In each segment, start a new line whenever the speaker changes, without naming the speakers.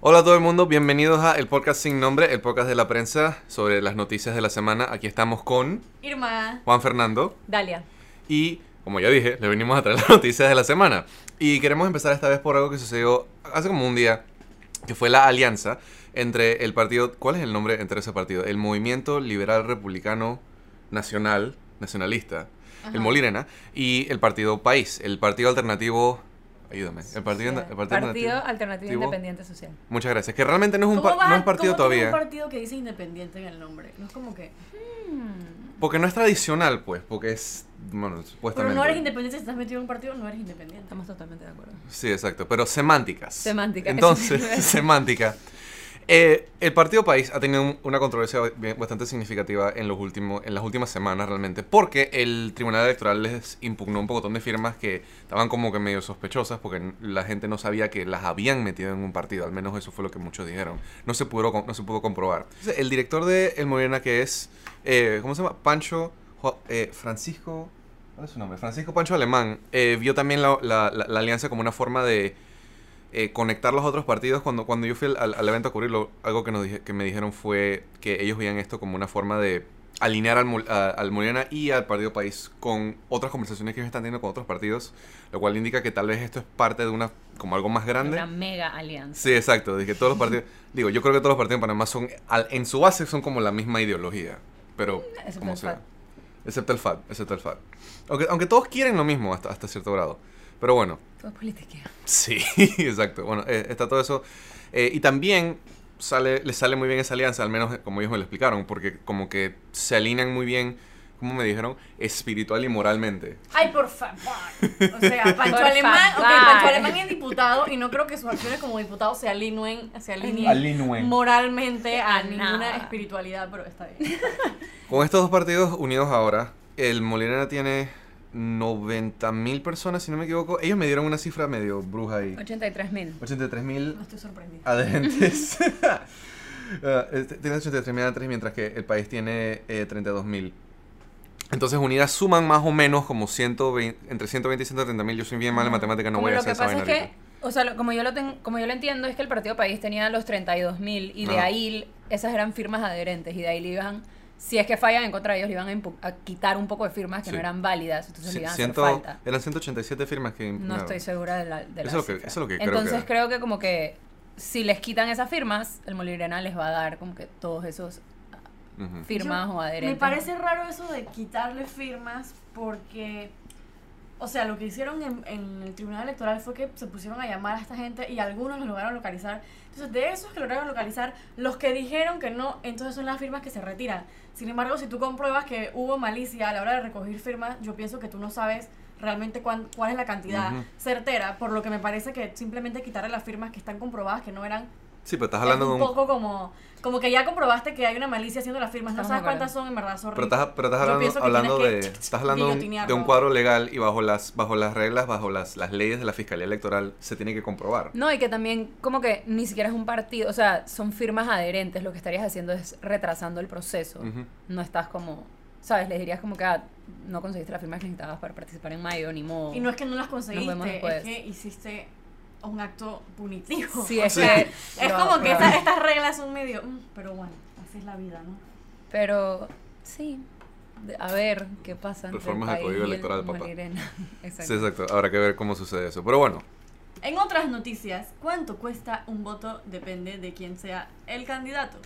Hola a todo el mundo, bienvenidos a el podcast sin nombre, el podcast de la prensa sobre las noticias de la semana. Aquí estamos con
Irma.
Juan Fernando
Dalia.
y, como ya dije, le venimos a traer las noticias de la semana. Y queremos empezar esta vez por algo que sucedió hace como un día, que fue la alianza entre el partido, ¿cuál es el nombre entre ese partido? El Movimiento Liberal Republicano Nacional, Nacionalista, el. Molirena, y el partido País, el partido alternativo, ayúdame, el partido, el partido,
Partido
alternativo.
Independiente Social.
Muchas gracias. Que realmente no es un,
¿Cómo
par-
va-
no es partido
cómo
todavía.
un partido que dice independiente en el nombre? No es como que.
Porque no es tradicional, pues. Porque es. Bueno, supuestamente.
Pero no eres independiente si estás metido en un partido, no eres independiente.
Estamos totalmente de acuerdo.
Sí, exacto. Pero semánticas.
Semántica,
Entonces, semántica. Eh, el Partido País ha tenido un- una controversia bastante significativa en, los últimos, en las últimas semanas realmente, porque el Tribunal Electoral les impugnó un montón de firmas que estaban como que medio sospechosas, porque la gente no sabía que las habían metido en un partido, al menos eso fue lo que muchos dijeron. No se pudo, no se pudo comprobar. El director de El Morena, que es, eh, ¿cómo se llama? Pancho, eh, Francisco... ¿Cuál es su nombre? Francisco Pancho Alemán eh, vio también la alianza como una forma de eh, conectar los otros partidos. Cuando, cuando yo fui al, al- evento a cubrirlo, algo que, nos dije- que me dijeron fue que ellos veían esto como una forma de alinear al, a- al Morena y al Partido País con otras conversaciones que ellos están teniendo con otros partidos, lo cual indica que tal vez esto es parte de una, como algo más grande.
Una mega alianza.
Sí, exacto. Que todos los partidos, digo, yo creo que todos los partidos en Panamá son, al- en su base son como la misma ideología, pero
excepto
como
el
sea.
FAD.
Excepto el FAD, excepto el FAD. Aunque, aunque todos quieren lo mismo hasta, hasta cierto grado. Pero bueno,
Todo es politiqueo.
Sí, exacto. Bueno, eh, está todo eso. Eh, y también sale, le sale muy bien esa alianza, al menos como ellos me lo explicaron, porque como que se alinean muy bien, como me dijeron, espiritual y moralmente.
Ay, por favor. O sea, Pancho
Por
Alemán, ok,
favor.
Pancho Alemán es diputado y no creo que sus acciones como diputado se alineen, se alineen
Alineen.
moralmente a ninguna
nada.
espiritualidad, pero está bien.
Con estos dos partidos unidos ahora, el Molina tiene 90 mil personas, si no me equivoco. Ellos me dieron una cifra medio bruja ahí.
83 mil.
83 mil
No estoy sorprendida.
adherentes. Ah, este, tiene 83 mil adherentes, mientras que el país tiene 32 mil. Entonces, unidas suman más o menos como 120, entre 120 y 130 mil. Yo soy bien mal en matemática, no
Como
voy a
lo
hacer
que
esa
pasa es
vaina
que, o sea, lo- como yo lo ten- como yo lo entiendo es que el Partido País tenía los 32 mil y de ahí esas eran firmas adherentes y de ahí le iban, si es que fallan en contra de ellos, le iban a, quitar un poco de firmas que
Sí.
no eran válidas, entonces le
Sí,
iban a
ciento-
hacer falta.
eran 187 firmas que
No
impugnaron.
estoy segura de la, de la
Eso es lo que-
cifra.
eso es lo que creo
Entonces
que-
creo que como que si les quitan esas firmas, el Molirena les va a dar como que todos esos firmas
Yo-
o adherentes.
Me parece raro eso de quitarle firmas porque, o sea, lo que hicieron en, en el Tribunal Electoral fue que se pusieron a llamar a esta gente y algunos los lograron localizar. Entonces, de esos que lograron localizar, los que dijeron que no, entonces son las firmas que se retiran. Sin embargo, si tú compruebas que hubo malicia a la hora de recoger firmas, yo pienso que tú no sabes realmente cuán- cuál es la cantidad certera, por lo que me parece que simplemente quitarle las firmas que están comprobadas que no eran
Sí, pero estás hablando
es
de
un
un...
poco como como que ya comprobaste que hay una malicia haciendo las firmas no sabes cuántas son en verdad sorry.
Pero estás, pero estás hablando, hablando de, estás hablando de un, de un
guillotinearlo.
cuadro legal y bajo las, bajo las reglas, bajo las, las leyes de la Fiscalía Electoral se tiene que comprobar.
No, y que también como que ni siquiera es un partido, o sea, son firmas adherentes, lo que estarías haciendo es retrasando el proceso. No estás como, ¿sabes? Les dirías como que ah, no conseguiste las firmas que necesitabas para participar en mayo, ni modo.
y no es que no las conseguiste es que hiciste un acto punitivo
Sí,
O
es
sea,
que
es como que
lo-
estas, reglas son medio mm, pero bueno así es la vida no
Pero sí, de- a ver qué pasa entre
Reformas
el
al
país
Código
el
Electoral, papá.
Exacto.
Sí, exacto. Habrá que ver cómo sucede eso. Pero bueno,
en otras noticias, ¿cuánto cuesta un voto? Depende de quién sea el candidato.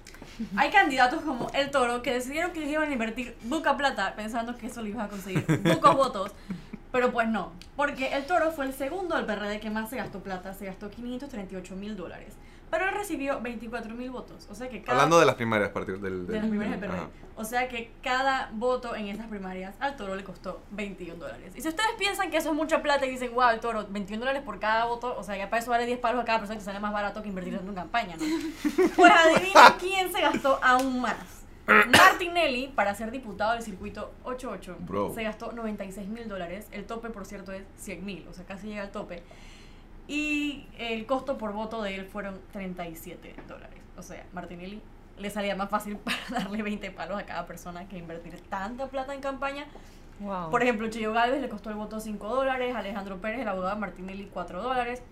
Hay candidatos como el Toro que decidieron que iban a invertir buca plata pensando que eso le iba a conseguir bucos votos. Pero pues no, porque el Toro fue el segundo del PRD que más se gastó plata, se gastó 538 mil dólares. Pero él recibió 24 mil votos. O sea que cada
hablando de las primarias partidos del...
de
del-
las primarias del PRD.
Ajá.
O sea que cada voto en esas primarias al toro le costó 21 dólares. Y si ustedes piensan que eso es mucha plata y dicen, wow, el toro, 21 dólares por cada voto, o sea, ya para eso vale 10 palos a cada persona que sale más barato que invertir en una campaña, ¿no? Pues adivina quién se gastó aún más. Martinelli, para ser diputado del circuito 88,
Bro.
se gastó 96 mil dólares. El tope, por cierto, es 100 mil, o sea, casi llega al tope. Y el costo por voto de él fueron 37 dólares. O sea, Martinelli le salía más fácil para darle 20 palos a cada persona que invertir tanta plata en campaña.
Wow.
Por ejemplo, Chillo Galvez le costó el voto 5 dólares, Alejandro Pérez, el abogado de Martinelli, 4 dólares.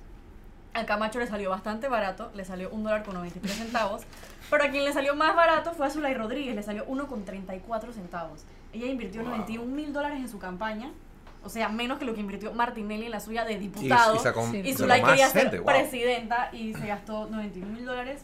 Al Camacho le salió bastante barato, le salió un dólar con 93 centavos. Pero a quien le salió más barato fue a Zulay Rodríguez, le salió uno con 34 centavos. Ella invirtió
Wow.
91 mil dólares en su campaña, o sea, menos que lo que invirtió Martinelli en la suya de diputado.
y sacó,
Sí.
Y Zulay quería ser
wow.
presidenta y se gastó 91 mil dólares.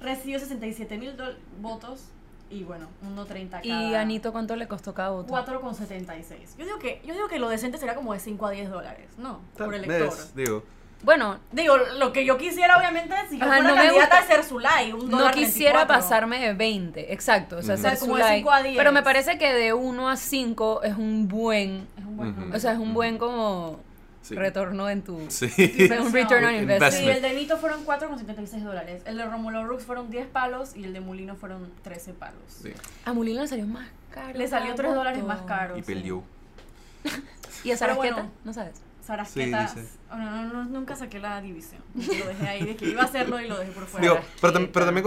Recibió 67 mil votos y bueno, 1.30 cada.
¿Y Anito cuánto le costó cada voto?
4,76. Yo digo que yo digo que lo decente sería como de 5 a 10 dólares, ¿no? Por
Es,
elector.
digo,
Bueno,
Digo, lo que yo quisiera obviamente si yo
Ajá,
fuera
no me
candidata
gusta-
a ser Zulay, un
no quisiera
24.
pasarme de 20, exacto. O sea,
Ujú.
ser
O sea, como de
Zulay.
5 a 10.
Pero me parece que de 1 a 5 es un buen,
Es un buen
Ujú.
número.
o sea, es un buen como
sí.
retorno en tu...
Sí.
un return on investment.
Sí, el de Nito fueron 4,76 dólares. El de Romulo Rux fueron 10 palos y el de Mulino fueron 13 palos.
Sí.
A Molino le salió más caro.
Le salió
cada
3 dólares más caro.
Y
sí.
peleó.
¿Y a Sarasqueta?
bueno.
No sabes.
Sarasqueta.
Sí,
oh, no, no, no, nunca saqué la división. Lo dejé ahí, de que iba a hacerlo y lo dejé por fuera.
Digo, pero, tam- pero también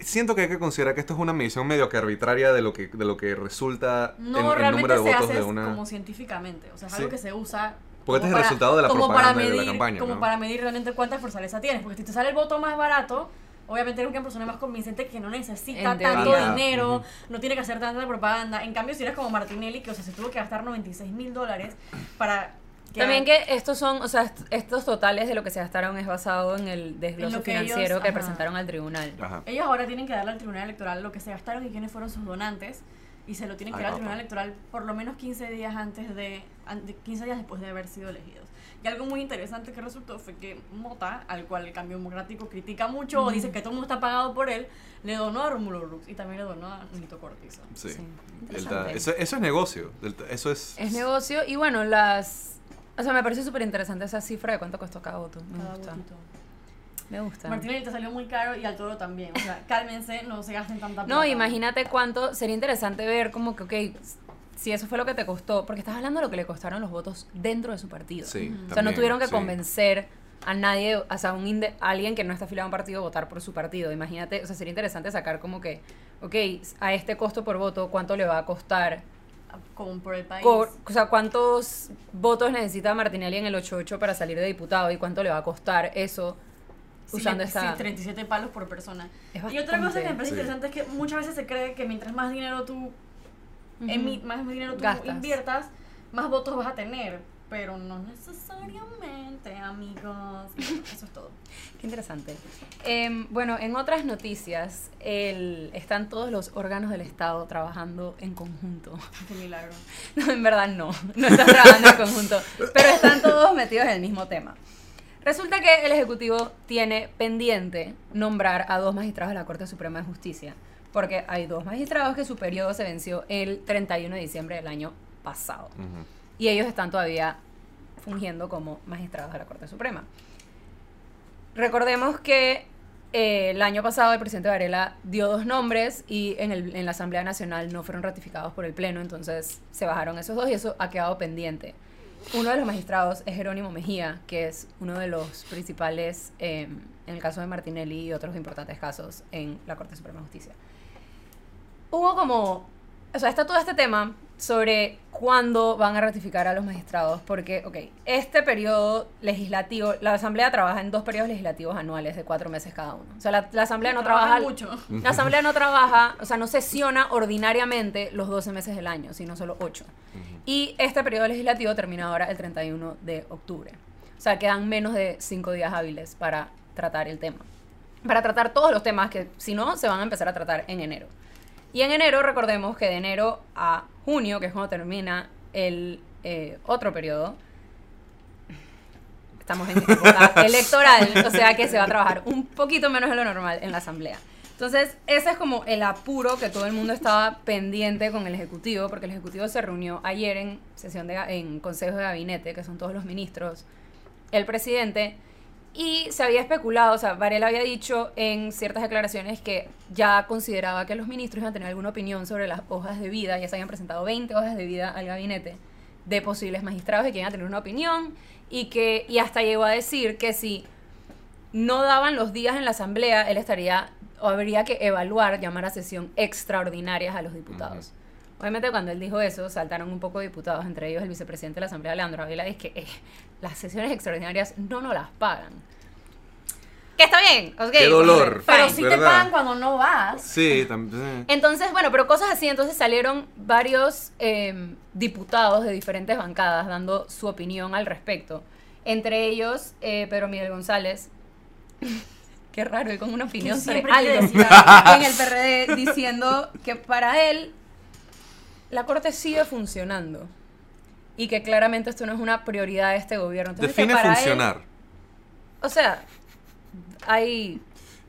siento que hay que considerar que esto es una medición medio que arbitraria de lo que, de lo que resulta
no,
en el número de
se
votos
hace
de una...
como científicamente. O sea, es
Sí.
algo que se usa.
Porque este
como
es el resultado de la
como
propaganda
para
y de la
medir,
campaña,
Como
¿no?
para medir realmente cuánta fortaleza tienes. Porque si te sale el voto más barato, obviamente eres una persona más convincente que no necesita tanto dinero, no tiene que hacer tanta propaganda. En cambio, si eres como Martinelli, que o sea, se tuvo que gastar 96 mil dólares para.
También que estos son, o sea, est- estos totales de lo que se gastaron es basado en el
En
desglose
lo que ellos-
financiero que
ajá.
presentaron al tribunal.
Ajá.
Ellos ahora tienen que darle al Tribunal Electoral lo que se gastaron y quiénes fueron sus donantes. Y se lo tienen que
Ay,
dar al. Tribunal Electoral por lo menos 15 días antes de, an- de- 15 días después de haber sido elegidos. Y algo muy interesante que resultó fue que Mota, al cual el cambio democrático critica mucho o dice que todo el mundo está pagado por él, le donó a Romulo Rux y también le donó a Nito Cortizo.
Sí.
Sí,
eso, eso es negocio. Eso es...
Es negocio y bueno, las... O sea, me parece súper interesante esa cifra de cuánto costó cada voto. Me
Cada
gusta. Me gusta.
Martinelli te salió muy caro y al toro también. O sea, cálmense, no se gasten tanta plata.
No, imagínate cuánto... Sería interesante ver como que, ok, si eso fue lo que te costó, porque estás hablando de lo que le costaron los votos dentro de su partido.
Sí,
O sea, no tuvieron que
sí.
convencer a nadie, o sea, un inde- a alguien que no está afiliado a un partido a votar por su partido. Imagínate, o sea, sería interesante sacar como que, ok, a este costo por voto, ¿cuánto le va a costar?
Como por el país.
Cor- o sea, ¿cuántos votos necesita Martinelli en el 88 para salir de diputado y cuánto le va a costar eso
Sí,
usando
sí, 37 palos por persona. Y otra cosa que me parece
Sí.
interesante es que muchas veces se cree que mientras más dinero tú, emi- más dinero tú
Gastas.
inviertas, más votos vas a tener. Pero no necesariamente, amigos. Eso es todo.
Qué interesante. Em, bueno, en otras noticias, el- están todos los órganos del Estado trabajando en conjunto.
Qué milagro.
No, en verdad no, no están trabajando en conjunto, pero están todos metidos en el mismo tema. Resulta que el Ejecutivo tiene pendiente nombrar a dos magistrados de la Corte Suprema de Justicia, porque hay dos magistrados que su periodo se venció el 31 de diciembre del año pasado, y ellos están todavía fungiendo como magistrados de la Corte Suprema. Recordemos que eh, el año pasado el presidente Varela dio dos nombres y en, el- en la Asamblea Nacional no fueron ratificados por el Pleno, entonces se bajaron esos dos y eso ha quedado pendiente. Uno de los magistrados es Jerónimo Mejía, que es uno de los principales eh, en el caso de Martinelli y otros importantes casos en la Corte Suprema de Justicia. Hubo como, o sea, está todo este tema sobre cuándo van a ratificar a los magistrados, porque, ok, este periodo legislativo, la Asamblea trabaja en dos periodos legislativos anuales de cuatro meses cada uno. O sea, la, la Asamblea no trabaja...
mucho.
La Asamblea no trabaja, o sea, no sesiona ordinariamente los 12 meses del año, sino solo 8. Y este periodo legislativo termina ahora el 31 de octubre. O sea, quedan menos de 5 días hábiles para tratar el tema. Para tratar todos los temas que, si no, se van a empezar a tratar en enero. Y en enero, recordemos que de enero a junio, que es cuando termina el eh, otro periodo, estamos en época electoral, o sea que se va a trabajar un poquito menos de lo normal en la Asamblea. Entonces, ese es como el apuro que todo el mundo estaba pendiente con el Ejecutivo, porque el Ejecutivo se reunió ayer en sesión de, en Consejo de Gabinete, que son todos los ministros, el presidente, y se había especulado, o sea, Varela había dicho en ciertas declaraciones que ya consideraba que los ministros iban a tener alguna opinión sobre las hojas de vida, ya se habían presentado 20 hojas de vida al gabinete de posibles magistrados y que iban a tener una opinión, y que y hasta llegó a decir que si no daban los días en la asamblea, él estaría o habría que evaluar llamar a sesión extraordinarias a los diputados. Obviamente cuando él dijo eso, saltaron un poco diputados, entre ellos el vicepresidente de la Asamblea, Leandro Ávila, es que eh, las sesiones extraordinarias no nos las pagan. Que está bien, ok.
Qué dolor.
Pero
Fine,
sí te pagan cuando no vas.
Sí, también.
Entonces, bueno, pero cosas así, entonces salieron varios eh, diputados de diferentes bancadas dando su opinión al respecto. Entre ellos, eh, Pedro Miguel González. Qué raro, él con una opinión sobre algo. en el PRD diciendo que para él la corte sigue funcionando y que claramente esto no es una prioridad de este gobierno. Entonces,
Define
para él-
funcionar.
o sea, hay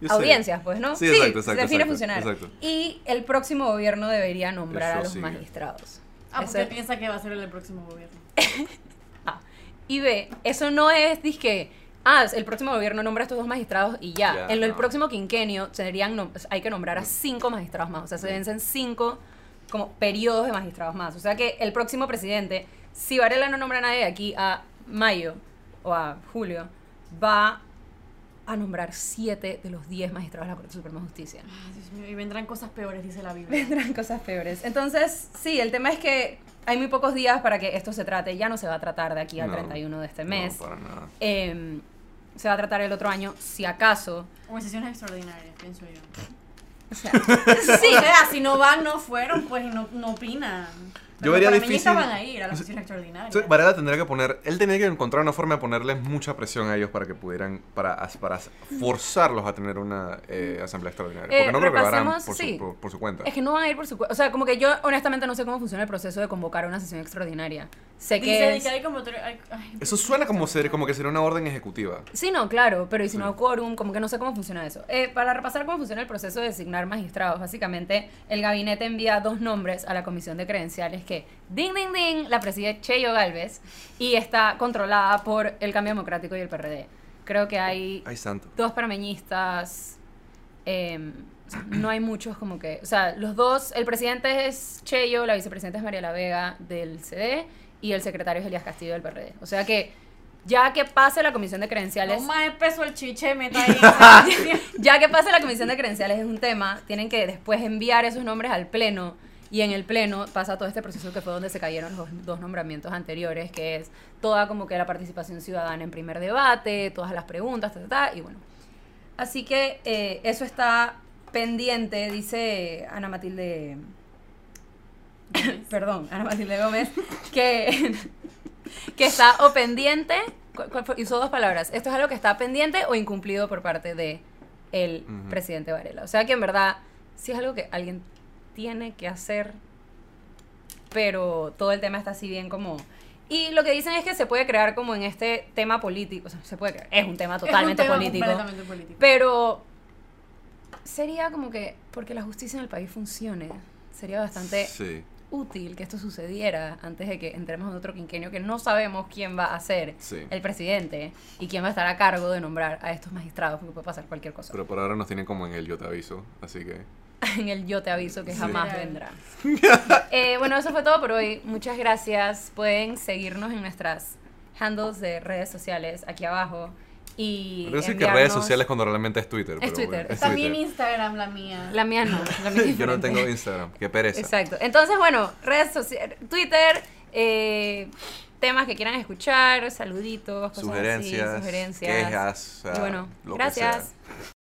Yo sé.
audiencias, pues, ¿no?
Sí, exacto, exacto,
define
exacto,
funcionar.
exacto.
Y el próximo gobierno debería nombrar
Eso
a los
sigue.
magistrados.
Ah, porque piensa que va a ser el próximo gobierno.
A. Y B, eso no es, disque, ah, el próximo gobierno nombra a estos dos magistrados y ya. En el
no.
próximo quinquenio serían, nom- hay que nombrar a cinco magistrados más. O sea, se vencen cinco como periodos de magistrados más. O sea que el próximo presidente, si Varela no nombra a nadie de aquí a mayo o a julio, va a nombrar siete de los diez magistrados de la Corte Suprema de Justicia.
Ay, Dios mío, y vendrán cosas peores, dice la Biblia.
Vendrán cosas peores. Entonces, sí, el tema es que hay muy pocos días para que esto se trate. Ya no se va a tratar de aquí al
No,
31 de este
no,
mes.
para nada.
Em, se va a tratar el otro año, si acaso.
O en sesiones extraordinarias, pienso yo.
Sea,
Sí, o si no van, no fueron, pues no, no opinan.
Yo vería
para
difícil-
van a ir a la sesión extraordinaria.
Entonces, Varela tendría que poner, él tenía que encontrar una forma de ponerles mucha presión a ellos para que pudieran, para, para forzarlos a tener una eh, asamblea extraordinaria. Porque
Eh,
no creo que lo harán por,
sí.
su, por, por su cuenta.
es que no van a ir por su cuenta. O sea, como que yo honestamente no sé cómo funciona el proceso de convocar una sesión extraordinaria. Sé que
Dice
es...
que hay como... tre- ay, ay,
Eso suena como, ser, como que sería una orden ejecutiva.
Sí, no, claro, pero y si no quórum, como que no sé cómo funciona eso. Eh, para repasar cómo funciona el proceso de designar magistrados, básicamente el gabinete envía dos nombres a la comisión de credenciales que, ding, ding, ding, la preside Cheyo Galvez y está controlada por el Cambio Democrático y el PRD. Creo que hay
Ay, santo.
dos parameñistas, eh, o sea, no hay muchos como que, o sea, los dos, el presidente es Cheyo, la vicepresidenta es María La Vega del CD y el secretario es Elías Castillo del PRD. O sea que ya que pase la comisión de credenciales,
No más peso el chiche, meta ahí.
ya que pase la comisión de credenciales es un tema, tienen que después enviar esos nombres al pleno y en el pleno pasa todo este proceso que fue donde se cayeron los dos nombramientos anteriores, que es toda como que la participación ciudadana en primer debate, todas las preguntas, ta, ta, ta, y bueno. Así que eh, eso está pendiente, dice Ana Matilde, perdón, Ana Matilde Gómez, que, que está o pendiente, usó dos palabras, esto es algo que está pendiente o incumplido por parte de el presidente Varela. O sea que en verdad sí es algo que alguien tiene que hacer, pero todo el tema está así bien como... Y lo que dicen es que se puede crear como en este tema político, o sea, se puede crear, es un tema totalmente
es un tema
político.
completamente político.
Pero sería como que, porque la justicia en el país funcione, sería bastante
Sí,
útil que esto sucediera antes de que entremos en otro quinquenio que no sabemos quién va a ser
sí.
el presidente y quién va a estar a cargo de nombrar a estos magistrados, porque puede pasar cualquier cosa.
Pero por ahora nos tienen como en el yo te aviso, así que...
en el yo te aviso que
Sí.
jamás
Literal.
vendrá. Eh, bueno, eso fue todo por hoy. Muchas gracias. Pueden seguirnos en nuestras handles de redes sociales aquí abajo. Y
Quiero decir que redes sociales cuando realmente es Twitter. pero
Twitter.
bueno, es
También
Twitter.
Instagram, la mía.
La mía no. La mía es
Yo no tengo Instagram, qué pereza.
Exacto. Entonces, bueno, redes sociales, Twitter, eh, temas que quieran escuchar, saluditos, cosas así,
Sugerencias,
sugerencias.
quejas, o sea,
y bueno,
lo que
gracias.
sea.